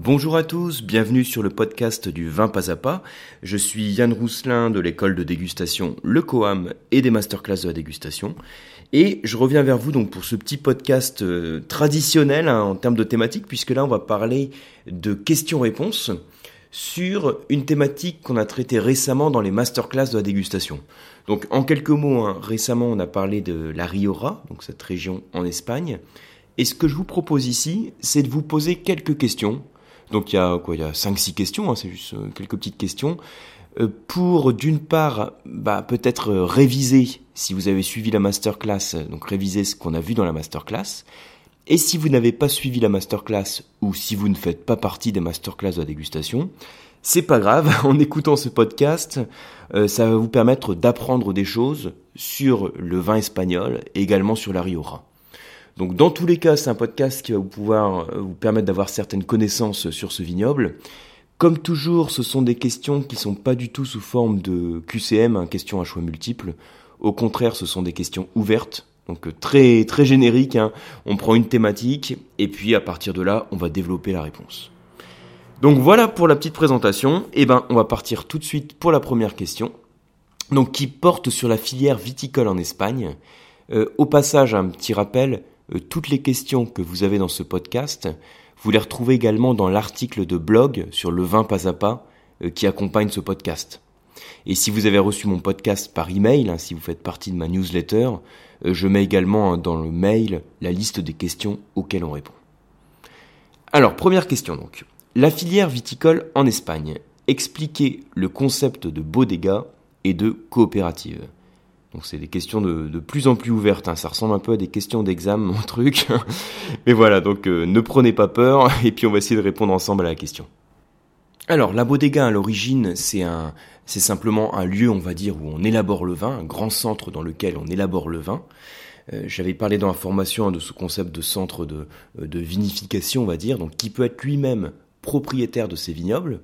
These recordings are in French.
Bonjour à tous, bienvenue sur le podcast du vin pas à pas. Je suis Yann Rousselin de l'école de dégustation Le Coam et des masterclass de la dégustation. Et je reviens vers vous donc pour ce petit podcast euh, traditionnel hein, en termes de thématique, puisque là on va parler de questions-réponses sur une thématique qu'on a traitée récemment dans les masterclass de la dégustation. Donc en quelques mots, hein, récemment on a parlé de la Rioja, donc cette région en Espagne. Et ce que je vous propose ici, c'est de vous poser quelques questions donc il y a quoi Il y a 5-6 questions, hein, c'est juste euh, quelques petites questions. Euh, pour d'une part, bah, peut-être euh, réviser, si vous avez suivi la masterclass, donc réviser ce qu'on a vu dans la masterclass. Et si vous n'avez pas suivi la masterclass ou si vous ne faites pas partie des masterclass de la dégustation, c'est pas grave, en écoutant ce podcast, ça va vous permettre d'apprendre des choses sur le vin espagnol et également sur la Rioja. Donc dans tous les cas, c'est un podcast qui va vous pouvoir euh, vous permettre d'avoir certaines connaissances sur ce vignoble. Comme toujours, ce sont des questions qui sont pas du tout sous forme de QCM, hein, questions à choix multiples. Au contraire, ce sont des questions ouvertes, donc euh, très très génériques. Hein. On prend une thématique et puis à partir de là, on va développer la réponse. Donc voilà pour la petite présentation. Et eh ben, on va partir tout de suite pour la première question. Donc qui porte sur la filière viticole en Espagne. Euh, au passage, un petit rappel, toutes les questions que vous avez dans ce podcast, vous les retrouvez également dans l'article de blog sur le vin pas à pas euh, qui accompagne ce podcast. Et si vous avez reçu mon podcast par email, hein, si vous faites partie de ma newsletter, euh, je mets également hein, dans le mail la liste des questions auxquelles on répond. Alors, première question donc. La filière viticole en Espagne. Expliquez le concept de bodega et de coopérative. Donc c'est des questions de, plus en plus ouvertes, hein. ça ressemble un peu à des questions d'examen, mon truc. Mais voilà, donc euh, ne prenez pas peur, et puis on va essayer de répondre ensemble à la question. Alors la bodega à l'origine, c'est un, c'est simplement un lieu, on va dire, où on élabore le vin, un grand centre dans lequel on élabore le vin. Euh, j'avais parlé dans la formation hein, de ce concept de centre de, euh, de vinification, on va dire, donc qui peut être lui-même propriétaire de ses vignobles,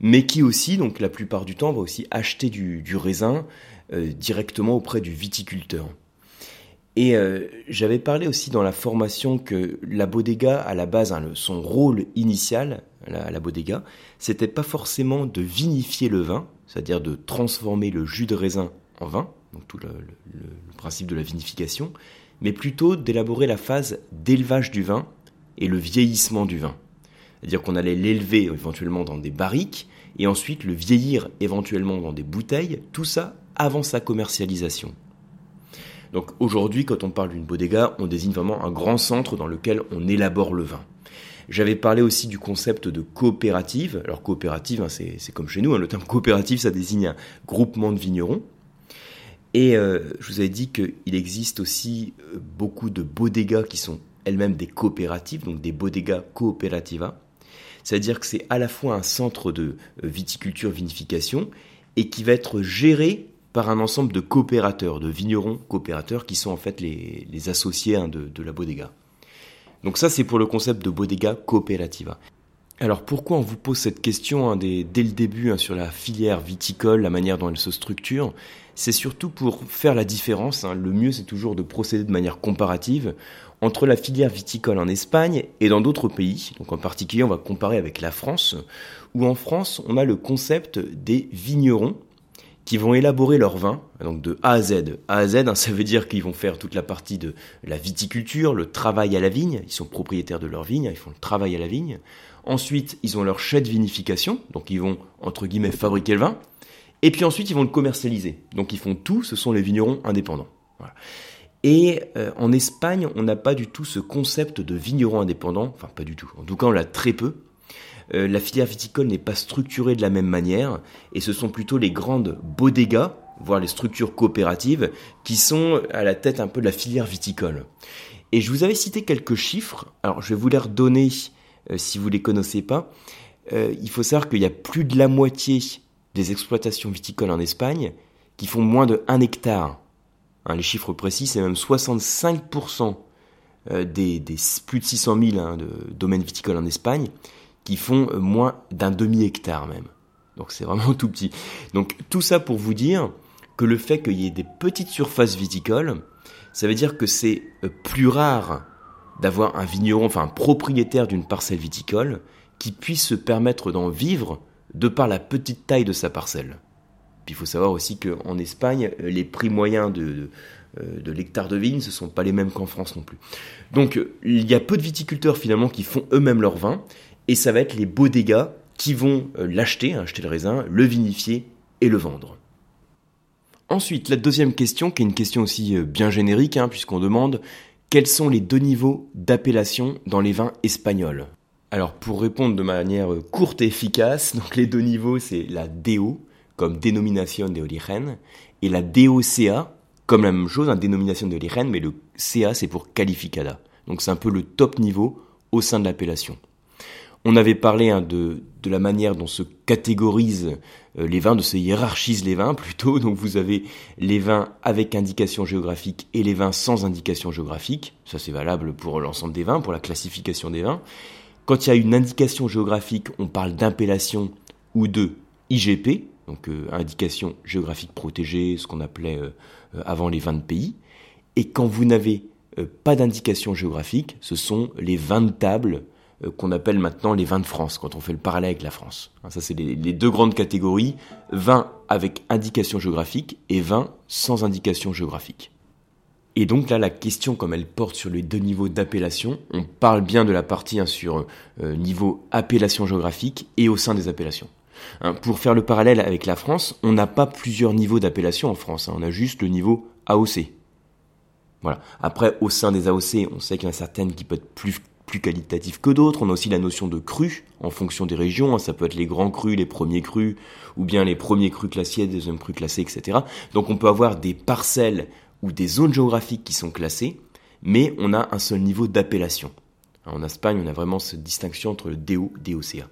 mais qui aussi, donc la plupart du temps, va aussi acheter du, du raisin, directement auprès du viticulteur. Et euh, j'avais parlé aussi dans la formation que la bodega, à la base, hein, son rôle initial, la, la bodega, c'était pas forcément de vinifier le vin, c'est-à-dire de transformer le jus de raisin en vin, donc tout le, principe de la vinification, mais plutôt d'élaborer la phase d'élevage du vin et le vieillissement du vin. C'est-à-dire qu'on allait l'élever éventuellement dans des barriques et ensuite le vieillir éventuellement dans des bouteilles, tout ça avant sa commercialisation. Donc aujourd'hui, quand on parle d'une bodega, on désigne vraiment un grand centre dans lequel on élabore le vin. J'avais parlé aussi du concept de coopérative. Alors coopérative, hein, c'est comme chez nous, hein, le terme coopérative, ça désigne un groupement de vignerons. Et euh, je vous avais dit qu'il existe aussi euh, beaucoup de bodegas qui sont elles-mêmes des coopératives, donc des bodegas cooperativa. C'est-à-dire que c'est à la fois un centre de euh, viticulture, vinification, et qui va être géré par un ensemble de coopérateurs, de vignerons coopérateurs qui sont en fait les, associés hein, de, la bodega. Donc ça c'est pour le concept de bodega cooperativa. Alors pourquoi on vous pose cette question hein, dès, le début hein, sur la filière viticole, la manière dont elle se structure? C'est surtout pour faire la différence. Le mieux c'est toujours de procéder de manière comparative entre la filière viticole en Espagne et dans d'autres pays. Donc en particulier on va comparer avec la France, où en France on a le concept des vignerons qui vont élaborer leur vin, donc de A à Z. A à Z, hein, ça veut dire qu'ils vont faire toute la partie de la viticulture, le travail à la vigne, ils sont propriétaires de leur vigne, ils font le travail à la vigne. Ensuite, ils ont leur chai de vinification, donc ils vont, entre guillemets, fabriquer le vin. Et puis ensuite, ils vont le commercialiser. Donc ils font tout, ce sont les vignerons indépendants. Et euh, en Espagne, on n'a pas du tout ce concept de vigneron indépendant, enfin pas du tout, en tout cas on l'a très peu, euh, la filière viticole n'est pas structurée de la même manière, et ce sont plutôt les grandes bodegas, voire les structures coopératives, qui sont à la tête un peu de la filière viticole. Et je vous avais cité quelques chiffres, alors je vais vous les redonner euh, si vous ne les connaissez pas. Euh, il faut savoir qu'il y a plus de la moitié des exploitations viticoles en Espagne qui font moins de 1 hectare. Hein, les chiffres précis, c'est même 65% des, plus de 600 000 hein, domaines viticoles en Espagne qui font euh, moins d'un demi-hectare même. Donc c'est vraiment tout petit. Donc tout ça pour vous dire que le fait qu'il y ait des petites surfaces viticoles, ça veut dire que c'est euh, plus rare d'avoir un vigneron, enfin un propriétaire d'une parcelle viticole, qui puisse se permettre d'en vivre de par la petite taille de sa parcelle. Puis il faut savoir aussi qu'en Espagne, les prix moyens de, euh, de l'hectare de vigne, ce ne sont pas les mêmes qu'en France non plus. Donc il y a peu de viticulteurs finalement qui font eux-mêmes leur vin, et ça va être les bodega qui vont euh, l'acheter, acheter le raisin, le vinifier et le vendre. Ensuite, la deuxième question, qui est une question aussi euh, bien générique, hein, puisqu'on demande quels sont les deux niveaux d'appellation dans les vins espagnols? Alors pour répondre de manière courte et efficace, donc les deux niveaux c'est la DO comme dénomination de origen et la DOCA comme la même chose, une dénomination de l'IREN, mais le CA c'est pour qualificada. Donc c'est un peu le top niveau au sein de l'appellation. On avait parlé hein, de, la manière dont se catégorisent euh, les vins, de se hiérarchisent les vins plutôt. Donc vous avez les vins avec indication géographique et les vins sans indication géographique. Ça c'est valable pour l'ensemble des vins, pour la classification des vins. Quand il y a une indication géographique, on parle d'appellation ou de IGP, donc euh, indication géographique protégée, ce qu'on appelait euh, avant les vins de pays. Et quand vous n'avez pas d'indication géographique, ce sont les vins de table qu'on appelle maintenant les vins de France, quand on fait le parallèle avec la France. Hein, ça, c'est les, deux grandes catégories, vins avec indication géographique et vins sans indication géographique. Et donc là, la question, comme elle porte sur les deux niveaux d'appellation, on parle bien de la partie hein, sur niveau appellation géographique et au sein des appellations. Hein, pour faire le parallèle avec la France, on n'a pas plusieurs niveaux d'appellation en France, on a juste le niveau AOC. Voilà. Après, au sein des AOC, on sait qu'il y en a certaines qui peuvent être plus, plus qualitatives que d'autres. On a aussi la notion de cru en fonction des régions. Hein. Ça peut être les grands crus, les premiers crus, ou bien les premiers crus classés, les deuxièmes crus classés, etc. Donc on peut avoir des parcelles ou des zones géographiques qui sont classées, mais on a un seul niveau d'appellation. En Espagne, on a vraiment cette distinction entre le DO et DOCA.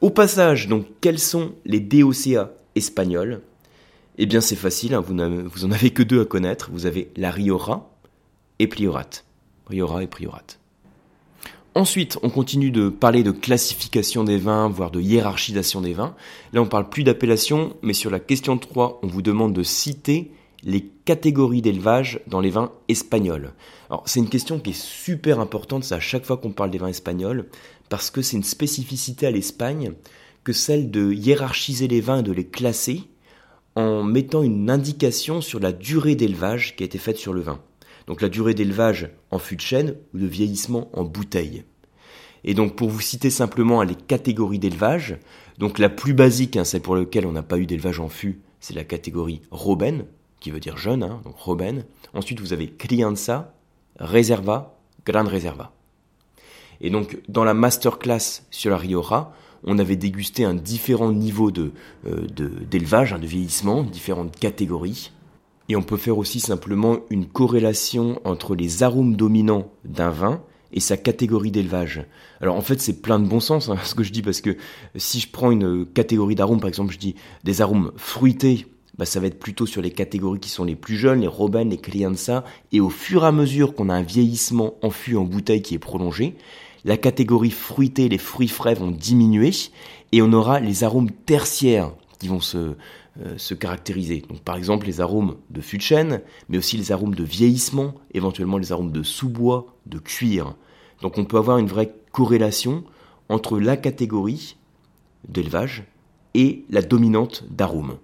Au passage, donc, quels sont les DOCA espagnols? Eh bien, c'est facile, hein, vous, vous en avez que deux à connaître. Vous avez la Riora et Priorat. Riora et Priorat. Ensuite, on continue de parler de classification des vins, voire de hiérarchisation des vins. Là, on parle plus d'appellation, mais sur la question 3, on vous demande de citer les catégories d'élevage dans les vins espagnols. Alors, c'est une question qui est super importante, c'est à chaque fois qu'on parle des vins espagnols, parce que c'est une spécificité à l'Espagne que celle de hiérarchiser les vins et de les classer en mettant une indication sur la durée d'élevage qui a été faite sur le vin. Donc la durée d'élevage en fût de chêne ou de vieillissement en bouteille. Et donc pour vous citer simplement les catégories d'élevage, donc la plus basique, hein, celle pour laquelle on n'a pas eu d'élevage en fût, c'est la catégorie Roben, qui veut dire jeune, hein, donc Roben. Ensuite vous avez Crianza, Reserva, Gran Reserva. Et donc, dans la masterclass sur la Riora, on avait dégusté un différent niveau de, euh, d'élevage, hein, de, vieillissement, différentes catégories. Et on peut faire aussi simplement une corrélation entre les arômes dominants d'un vin et sa catégorie d'élevage. Alors en fait c'est plein de bon sens hein, ce que je dis parce que si je prends une catégorie d'arômes, par exemple je dis des arômes fruités, bah, ça va être plutôt sur les catégories qui sont les plus jeunes, les Robben, les Crianza, et au fur et à mesure qu'on a un vieillissement en fût en bouteille qui est prolongé, la catégorie fruitée, les fruits frais vont diminuer et on aura les arômes tertiaires qui vont se, euh, se caractériser. Donc par exemple les arômes de fût de chêne, mais aussi les arômes de vieillissement, éventuellement les arômes de sous-bois, de cuir. Donc on peut avoir une vraie corrélation entre la catégorie d'élevage et la dominante d'arômes.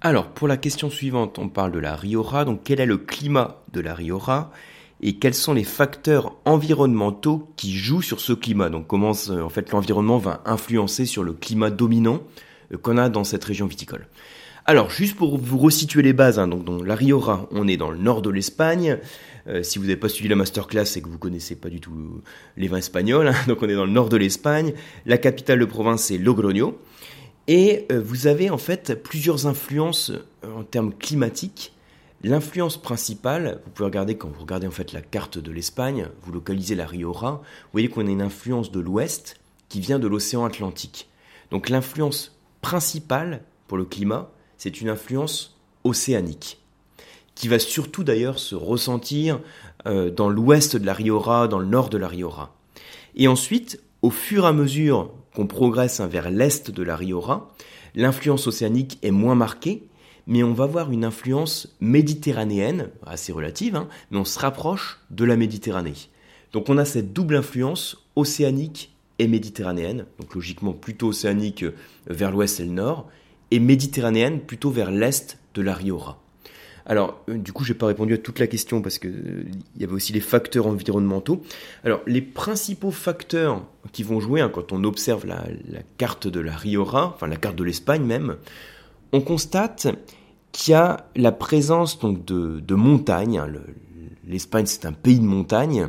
Alors pour la question suivante, on parle de la Riora. Donc quel est le climat de la Riora et quels sont les facteurs environnementaux qui jouent sur ce climat? Donc comment en fait l'environnement va influencer sur le climat dominant euh, qu'on a dans cette région viticole. Alors juste pour vous resituer les bases, hein, donc dans la Riora, on est dans le nord de l'Espagne. Euh, si vous n'avez pas suivi la masterclass, c'est que vous connaissez pas du tout les vins espagnols. Hein. donc on est dans le nord de l'Espagne. La capitale de province c'est Logroño. Et vous avez en fait plusieurs influences en termes climatiques L'influence principale, vous pouvez regarder quand vous regardez en fait la carte de l'Espagne, vous localisez la Riora, vous voyez qu'on a une influence de l'ouest qui vient de l'océan Atlantique. Donc l'influence principale pour le climat, c'est une influence océanique, qui va surtout d'ailleurs se ressentir euh, dans l'ouest de la Riora, dans le nord de la Riora. Et ensuite, au fur et à mesure qu'on progresse vers l'est de la Riora, l'influence océanique est moins marquée, mais on va avoir une influence méditerranéenne, assez relative, hein, mais on se rapproche de la Méditerranée. Donc on a cette double influence océanique et méditerranéenne, donc logiquement plutôt océanique euh, vers l'ouest et le nord, et méditerranéenne plutôt vers l'est de la Riora. Alors, euh, du coup, je n'ai pas répondu à toute la question parce que euh, il y avait aussi les facteurs environnementaux. Alors, les principaux facteurs qui vont jouer hein, quand on observe la, carte de la Riora, enfin la carte de l'Espagne même, on constate qu'il y a la présence de, montagnes. Hein. L'Espagne, c'est un pays de montagnes.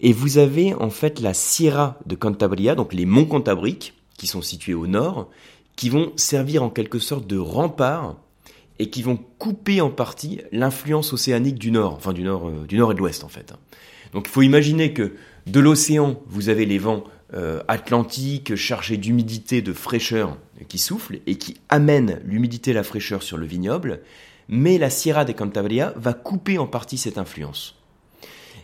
Et vous avez en fait la Sierra de Cantabria, donc les monts cantabriques, qui sont situés au nord, qui vont servir en quelque sorte de rempart et qui vont couper en partie l'influence océanique du nord, enfin du nord, euh, et de l'ouest en fait. Donc il faut imaginer que de l'océan, vous avez les vents euh, atlantiques chargés d'humidité, de fraîcheur qui soufflent et qui amènent l'humidité et la fraîcheur sur le vignoble, mais la Sierra de Cantabria va couper en partie cette influence.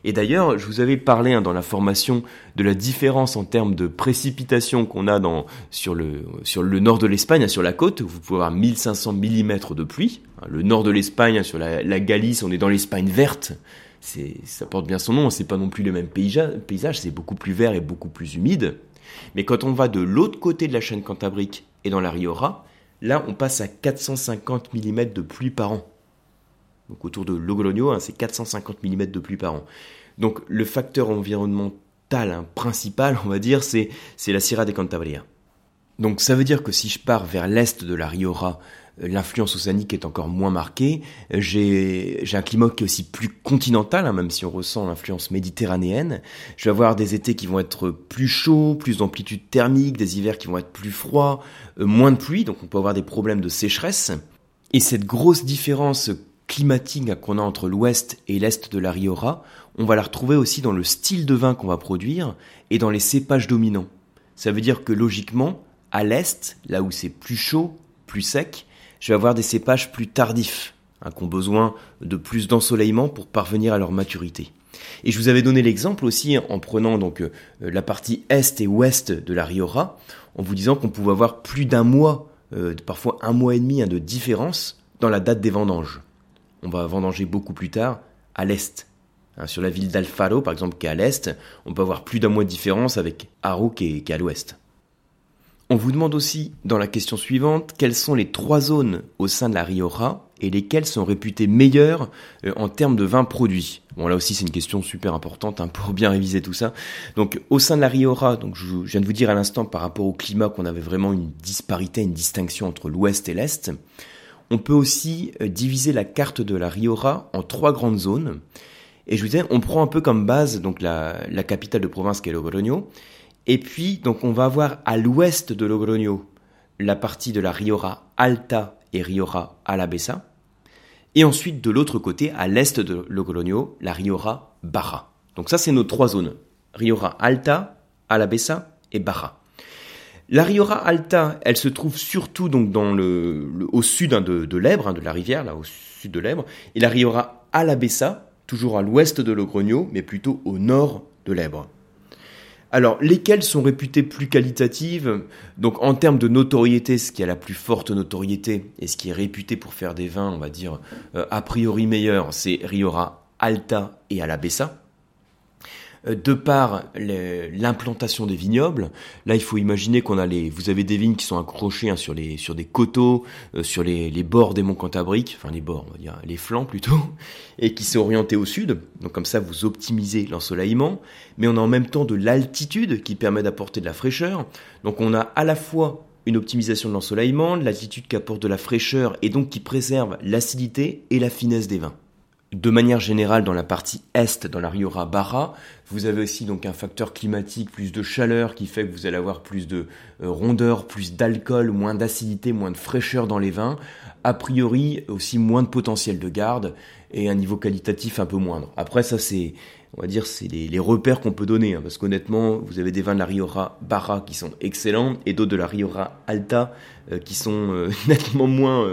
Et d'ailleurs, je vous avais parlé hein, dans la formation de la différence en termes de précipitation qu'on a dans, sur, le, sur le nord de l'Espagne, hein, sur la côte, où vous pouvez avoir 1500 mm de pluie. Hein, le nord de l'Espagne, sur la, Galice, on est dans l'Espagne verte. Ça porte bien son nom, c'est pas non plus le même paysage, c'est beaucoup plus vert et beaucoup plus humide. Mais quand on va de l'autre côté de la chaîne cantabrique et dans la Riora, là on passe à 450 mm de pluie par an donc autour de Logroño, hein, c'est 450 mm de pluie par an. Donc le facteur environnemental hein, principal, on va dire, c'est la Sierra de Cantabria. Donc ça veut dire que si je pars vers l'est de la Riora, euh, l'influence océanique est encore moins marquée. J'ai un climat qui est aussi plus continental, hein, même si on ressent l'influence méditerranéenne. Je vais avoir des étés qui vont être plus chauds, plus d'amplitude thermique, des hivers qui vont être plus froids, euh, moins de pluie, donc on peut avoir des problèmes de sécheresse. Et cette grosse différence climatique qu'on a entre l'ouest et l'est de la Riora, on va la retrouver aussi dans le style de vin qu'on va produire et dans les cépages dominants. Ça veut dire que logiquement, à l'est, là où c'est plus chaud, plus sec, je vais avoir des cépages plus tardifs, hein, qui ont besoin de plus d'ensoleillement pour parvenir à leur maturité. Et je vous avais donné l'exemple aussi en prenant donc euh, la partie est et ouest de la Riora, en vous disant qu'on pouvait avoir plus d'un mois, euh, parfois un mois et demi hein, de différence dans la date des vendanges on va vendanger beaucoup plus tard à l'est. Hein, sur la ville d'Alfaro, par exemple, qui est à l'est, on peut avoir plus d'un mois de différence avec Haro qui est, à l'ouest. On vous demande aussi, dans la question suivante, quelles sont les trois zones au sein de la Riora et lesquelles sont réputées meilleures euh, en termes de vin produit. Bon, là aussi, c'est une question super importante hein, pour bien réviser tout ça. Donc, au sein de la Riora, donc je, je viens de vous dire à l'instant par rapport au climat qu'on avait vraiment une disparité, une distinction entre l'ouest et l'est. On peut aussi euh, diviser la carte de la Riora en trois grandes zones. Et je vous disais, on prend un peu comme base donc la, capitale de province qui est Logroño. Et puis, donc, on va avoir à l'ouest de Logroño la partie de la Riora Alta et Riora Alavesa. Et ensuite, de l'autre côté, à l'est de Logroño, la Riora Barra. Donc ça, c'est nos trois zones. Riora Alta, Alavesa et Barra. La Riora Alta, elle se trouve surtout donc au sud hein, de, de l'Ebre, hein, de la rivière, là au sud de l'Ebre, et la Riora Alabessa, toujours à l'ouest de Logrogno, mais plutôt au nord de l'Ebre. Alors, lesquelles sont réputées plus qualitatives? Donc, en termes de notoriété, ce qui a la plus forte notoriété et ce qui est réputé pour faire des vins, on va dire, euh, a priori meilleurs, c'est Riora Alta et Alabessa. Euh, de par l'implantation des vignobles, là il faut imaginer qu'on a les, vous avez des vignes qui sont accrochées hein, sur les, sur des coteaux, euh, sur les, bords des monts Cantabriques, enfin les bords, on va dire les flancs plutôt, et qui sont orientés au sud. Donc comme ça vous optimisez l'ensoleillement, mais on a en même temps de l'altitude qui permet d'apporter de la fraîcheur. Donc on a à la fois une optimisation de l'ensoleillement, l'altitude qui apporte de la fraîcheur et donc qui préserve l'acidité et la finesse des vins. De manière générale, dans la partie est, dans la Riora Barra, vous avez aussi donc un facteur climatique, plus de chaleur qui fait que vous allez avoir plus de euh, rondeur, plus d'alcool, moins d'acidité, moins de fraîcheur dans les vins. A priori, aussi moins de potentiel de garde et un niveau qualitatif un peu moindre. Après, ça c'est, on va dire, c'est les, repères qu'on peut donner, hein, parce qu'honnêtement, vous avez des vins de la Riora Barra qui sont excellents et d'autres de la Riora Alta euh, qui sont euh, nettement moins,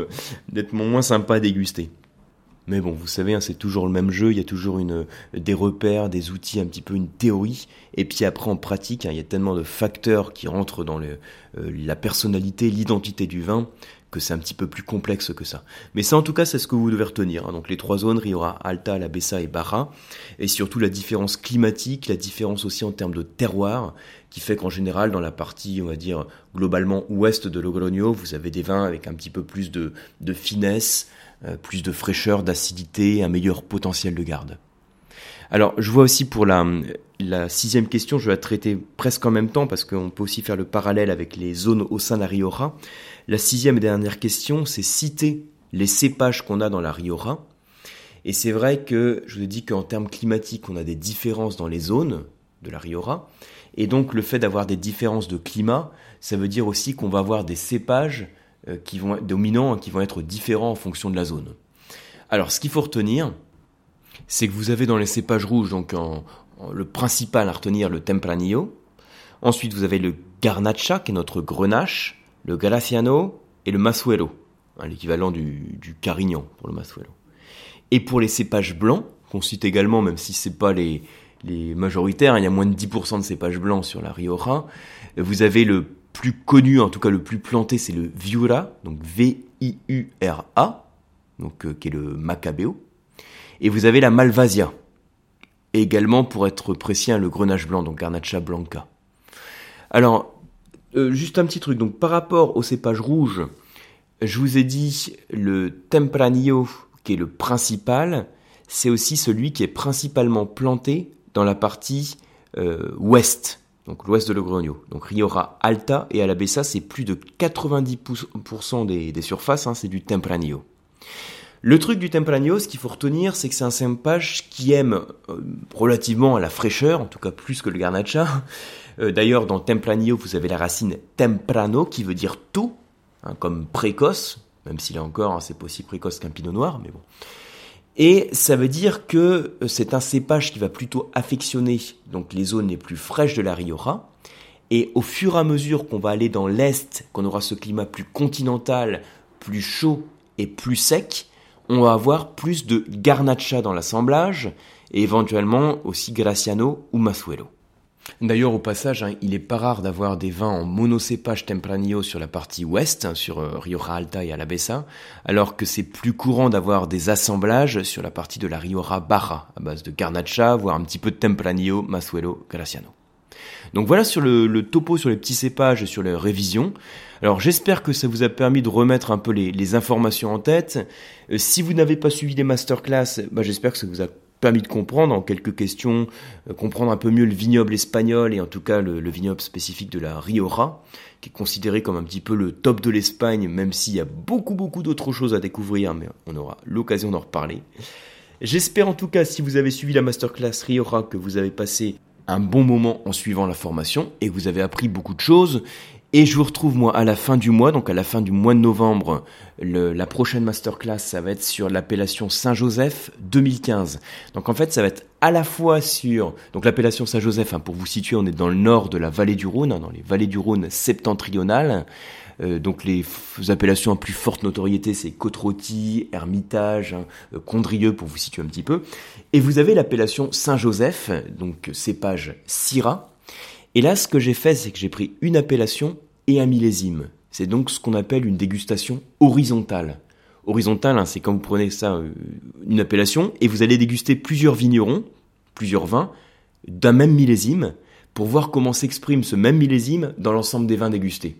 nettement moins sympas à déguster. Mais bon, vous savez, hein, c'est toujours le même jeu, il y a toujours des repères, des outils, un petit peu une théorie, et puis après en pratique, hein, il y a tellement de facteurs qui rentrent dans le, euh, la personnalité, l'identité du vin, que c'est un petit peu plus complexe que ça. Mais ça, en tout cas, c'est ce que vous devez retenir. Hein. Donc les trois zones, Riora, Alta, La Bessa et Barra, et surtout la différence climatique, la différence aussi en termes de terroir, qui fait qu'en général, dans la partie, on va dire, globalement ouest de Logroño, vous avez des vins avec un petit peu plus de, finesse, euh, plus de fraîcheur, d'acidité, un meilleur potentiel de garde. Alors, je vois aussi pour la, la sixième question, je vais la traiter presque en même temps parce qu'on peut aussi faire le parallèle avec les zones au sein de la Riora. La sixième et dernière question, c'est citer les cépages qu'on a dans la Riora. Et c'est vrai que je vous ai dit qu'en termes climatiques, on a des différences dans les zones de la Riora. Et donc, le fait d'avoir des différences de climat, ça veut dire aussi qu'on va avoir des cépages euh, qui vont être dominants, qui vont être différents en fonction de la zone. Alors, ce qu'il faut retenir, c'est que vous avez dans les cépages rouges, donc le principal à retenir, le Tempranillo. Ensuite, vous avez le Garnacha, qui est notre grenache, le Graciano et le Masuelo, hein, l'équivalent du, Carignan pour le Masuelo. Et pour les cépages blancs, qu'on cite également, même si c'est pas les, les majoritaires, hein, il y a moins de 10% de cépages blancs sur la Rioja, vous avez le plus connu, en tout cas le plus planté, c'est le Viura, donc V-I-U-R-A, donc, euh, qui est le Macabeo. Et vous avez la Malvasia. Également, pour être précis, le grenache blanc, donc Garnacha blanca. Alors, euh, juste un petit truc. Donc, par rapport au cépage rouge, je vous ai dit le Tempranillo, qui est le principal, c'est aussi celui qui est principalement planté dans la partie euh, ouest, donc l'ouest de Logroño. Donc Riora Alta et Alabessa, c'est plus de 90% des, surfaces, hein, c'est du Tempranillo. Le truc du Tempranillo, ce qu'il faut retenir, c'est que c'est un cépage qui aime euh, relativement la fraîcheur, en tout cas plus que le Garnacha. Euh, d'ailleurs, dans Tempranillo, vous avez la racine temprano, qui veut dire tôt, hein, comme précoce, même s'il est encore hein, c'est précoce qu'un pinot noir, mais bon. Et ça veut dire que euh, c'est un cépage qui va plutôt affectionner donc les zones les plus fraîches de la Rioja. Et au fur et à mesure qu'on va aller dans l'est, qu'on aura ce climat plus continental, plus chaud et plus sec, on va avoir plus de garnacha dans l'assemblage et éventuellement aussi graciano ou masuelo. D'ailleurs, au passage, hein, il est pas rare d'avoir des vins en monocépage Tempranillo sur la partie ouest, hein, sur euh, Rioja Alta et Alavesa, alors que c'est plus courant d'avoir des assemblages sur la partie de la Rioja Barra, à base de Garnacha, voire un petit peu de Tempranillo, Masuelo, Graciano. Donc voilà sur le, topo sur les petits cépages et sur les révisions. Alors j'espère que ça vous a permis de remettre un peu les, informations en tête. Euh, si vous n'avez pas suivi des masterclass, bah, j'espère que ça vous a permis de comprendre en quelques questions, euh, comprendre un peu mieux le vignoble espagnol et en tout cas le, vignoble spécifique de la Rioja, qui est considéré comme un petit peu le top de l'Espagne, même s'il y a beaucoup beaucoup d'autres choses à découvrir, mais on aura l'occasion d'en reparler. J'espère en tout cas, si vous avez suivi la masterclass Rioja, que vous avez passé un bon moment en suivant la formation et vous avez appris beaucoup de choses. Et je vous retrouve moi à la fin du mois, donc à la fin du mois de novembre. la prochaine masterclass, ça va être sur l'appellation Saint-Joseph 2015. Donc en fait, ça va être à la fois sur donc l'appellation Saint-Joseph. Hein, pour vous situer, on est dans le nord de la vallée du Rhône, hein, dans les vallées du Rhône septentrionales. Euh, donc les appellations à plus forte notoriété, c'est Côte-Rôtie, Hermitage, hein, euh, Condrieux pour vous situer un petit peu. Et vous avez l'appellation Saint-Joseph, donc cépage Syrah. Et là, ce que j'ai fait, c'est que j'ai pris une appellation et un millésime. C'est donc ce qu'on appelle une dégustation horizontale. Horizontale, hein, c'est quand vous prenez ça, euh, une appellation, et vous allez déguster plusieurs vignerons, plusieurs vins, d'un même millésime, pour voir comment s'exprime ce même millésime dans l'ensemble des vins dégustés.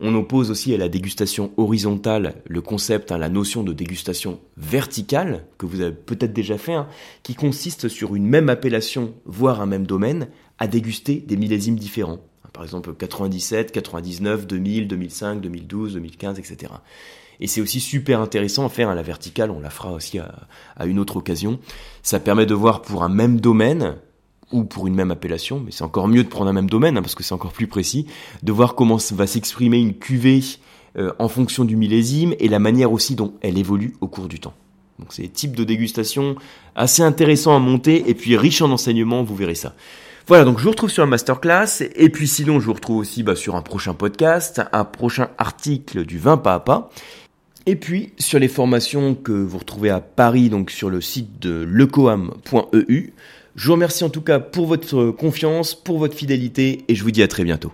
On oppose aussi à la dégustation horizontale le concept, hein, la notion de dégustation verticale, que vous avez peut-être déjà fait, hein, qui consiste sur une même appellation, voire un même domaine, à déguster des millésimes différents. Par exemple 97, 99, 2000, 2005, 2012, 2015, etc. Et c'est aussi super intéressant à faire à la verticale, on la fera aussi à une autre occasion. Ça permet de voir pour un même domaine ou pour une même appellation, mais c'est encore mieux de prendre un même domaine, hein, parce que c'est encore plus précis, de voir comment va s'exprimer une cuvée euh, en fonction du millésime et la manière aussi dont elle évolue au cours du temps. Donc c'est des types de dégustation assez intéressants à monter et puis riche en enseignements, vous verrez ça. Voilà, donc je vous retrouve sur la masterclass et puis sinon je vous retrouve aussi bah, sur un prochain podcast, un prochain article du vin pas à pas. Et puis sur les formations que vous retrouvez à Paris, donc sur le site de lecoam.eu, je vous remercie en tout cas pour votre confiance, pour votre fidélité et je vous dis à très bientôt.